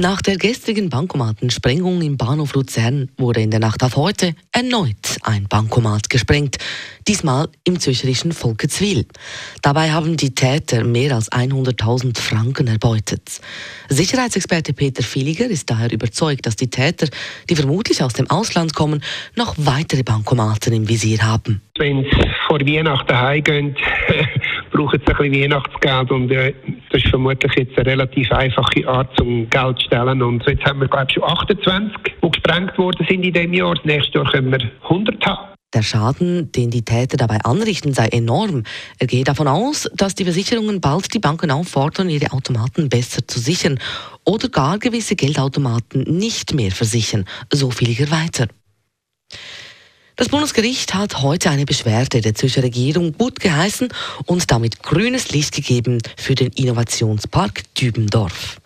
Nach der gestrigen Bankomatensprengung im Bahnhof Luzern wurde in der Nacht auf heute erneut ein Bankomat gesprengt, diesmal im zürcherischen Volketswil. Dabei haben die Täter mehr als 100.000 Franken erbeutet. Sicherheitsexperte Peter Filiger ist daher überzeugt, dass die Täter, die vermutlich aus dem Ausland kommen, noch weitere Bankomaten im Visier haben. Wenn sie vor Weihnachten heimgehen, brauchen sie ein bisschen Weihnachtsgeld und äh, das ist vermutlich jetzt eine relativ einfache Art, zum Geld zu stellen. Und jetzt haben wir, glaube ich, schon 28, die gesprengt worden sind in diesem Jahr. Das nächste Jahr können wir 100 haben. Der Schaden, den die Täter dabei anrichten, sei enorm. Er geht davon aus, dass die Versicherungen bald die Banken auffordern, ihre Automaten besser zu sichern oder gar gewisse Geldautomaten nicht mehr versichern. So Filiger weiter. Das Bundesgericht hat heute eine Beschwerde der Zürcher Regierung gut geheißen und damit grünes Licht gegeben für den Innovationspark Dübendorf.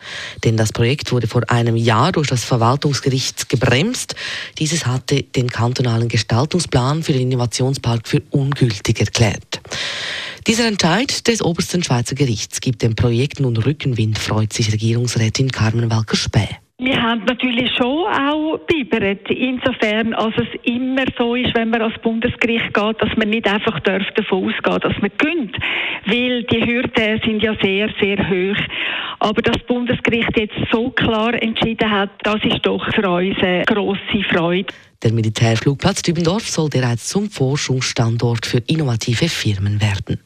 Denn das Projekt wurde vor einem Jahr durch das Verwaltungsgericht gebremst. Dieses hatte den kantonalen Gestaltungsplan für den Innovationspark für ungültig erklärt. Dieser Entscheid des obersten Schweizer Gerichts gibt dem Projekt nun Rückenwind, freut sich Regierungsrätin Carmen Walker-Späh. Wir haben natürlich schon auch biberet, insofern als es immer so ist, wenn man ans Bundesgericht geht, dass man nicht einfach davon ausgehen dass man gönnt, weil die Hürden sind ja sehr, sehr hoch. Aber dass das Bundesgericht jetzt so klar entschieden hat, das ist doch für uns eine grosse Freude. Der Militärflugplatz Dübendorf soll bereits zum Forschungsstandort für innovative Firmen werden.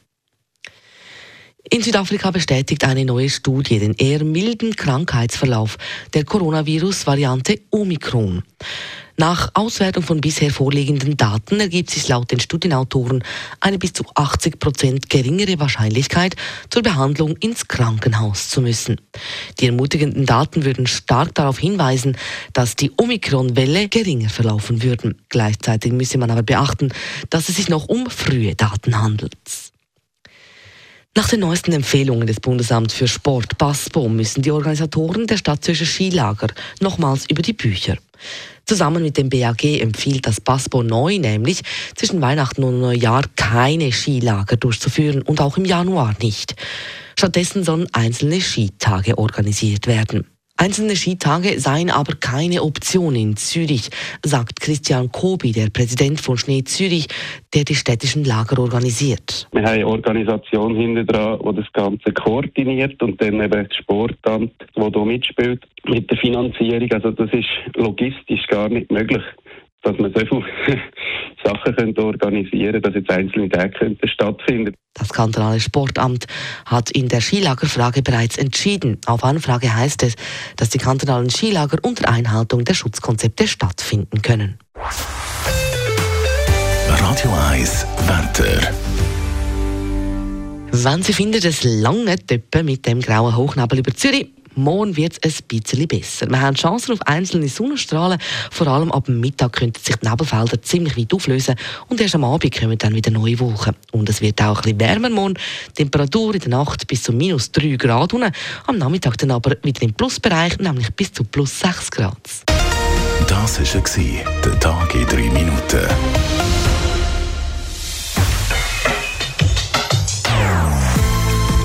In Südafrika bestätigt eine neue Studie den eher milden Krankheitsverlauf der Coronavirus-Variante Omikron. Nach Auswertung von bisher vorliegenden Daten ergibt sich laut den Studienautoren eine bis zu 80 Prozent geringere Wahrscheinlichkeit, zur Behandlung ins Krankenhaus zu müssen. Die ermutigenden Daten würden stark darauf hinweisen, dass die Omikron-Welle geringer verlaufen würden. Gleichzeitig müsse man aber beachten, dass es sich noch um frühe Daten handelt. Nach den neuesten Empfehlungen des Bundesamts für Sport BASPO müssen die Organisatoren der Stadtzürcher Skilager nochmals über die Bücher. Zusammen mit dem BAG empfiehlt das BASPO neu nämlich zwischen Weihnachten und Neujahr keine Skilager durchzuführen und auch im Januar nicht. Stattdessen sollen einzelne Skitage organisiert werden. Einzelne Skitage seien aber keine Option in Zürich, sagt Christian Kobi, der Präsident von Schnee Zürich, der die städtischen Lager organisiert. Wir haben eine Organisation hinter dran, die das Ganze koordiniert und dann eben das Sportamt, das hier mitspielt mit der Finanzierung. Also das ist logistisch gar nicht möglich, dass man so viele Sachen könnte organisieren dass jetzt einzelne Tage stattfinden Das kantonale Sportamt hat in der Skilagerfrage bereits entschieden. Auf Anfrage heißt es, dass die kantonalen Skilager unter Einhaltung der Schutzkonzepte stattfinden können. Radio 1 Wetter. Wenn Sie finden, es lange Töppen mit dem grauen Hochnebel über Zürich, Morgen wird es ein bisschen besser. Wir haben Chancen auf einzelne Sonnenstrahlen. Vor allem ab Mittag könnten sich die Nebelfelder ziemlich weit auflösen und erst am Abend kommen dann wieder neue Wolken. Und es wird auch ein bisschen wärmer morgen. Temperatur in der Nacht bis zu minus 3 Grad. Und am Nachmittag dann aber wieder im Plusbereich, nämlich bis zu plus 6 Grad. Das war der Tag in 3 Minuten.